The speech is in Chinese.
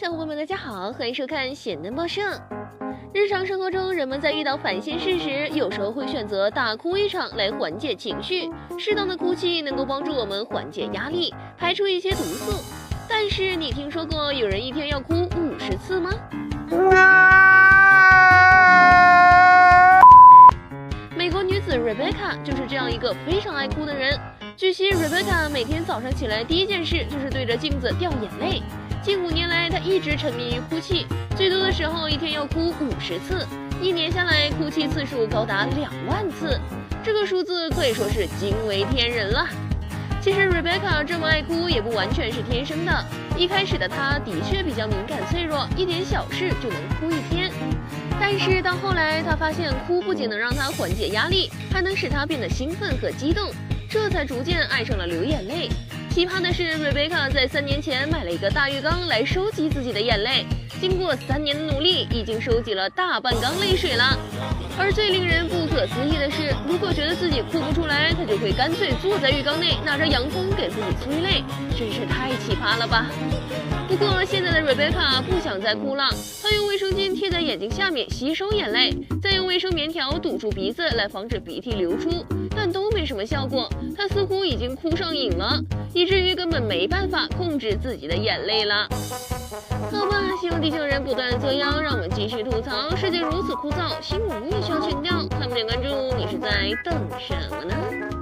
小伙伴们，大家好，欢迎收看咸蛋报社。日常生活中，人们在遇到烦心事时，有时候会选择大哭一场来缓解情绪。适当的哭泣能够帮助我们缓解压力，排出一些毒素。但是，你听说过有人一天要哭五十次吗？美国女子 Rebecca 就是这样一个非常爱哭的人。据悉，Rebecca 每天早上起来第一件事就是对着镜子掉眼泪。近五年来，她一直沉迷于哭泣，最多的时候一天要哭五十次，一年下来哭泣次数高达两万次，这个数字可以说是惊为天人了。其实，Rebecca 这么爱哭也不完全是天生的，一开始的她的确比较敏感脆弱，一点小事就能哭一天。但是到后来，她发现哭不仅能让她缓解压力，还能使她变得兴奋和激动。这才逐渐爱上了流眼泪。奇葩的是，瑞贝卡在三年前买了一个大浴缸来收集自己的眼泪，经过三年的努力，已经收集了大半缸泪水了。而最令人不可思议的是，如果觉得自己哭不出来，他就会干脆坐在浴缸内，拿着阳风给自己催泪，真是太奇葩了吧！不过现在的瑞贝卡不想再哭了，她用卫生巾贴在眼睛下面吸收眼泪，再用卫生棉条堵住鼻子来防止鼻涕流出，但都没什么效果。他似乎已经哭上瘾了，以至于根本没办法控制自己的眼泪了。好吧，希望地球人不断作妖，让我们继续吐槽。世界如此枯燥，新闻也需要情调，看不点关注，你是在等什么呢？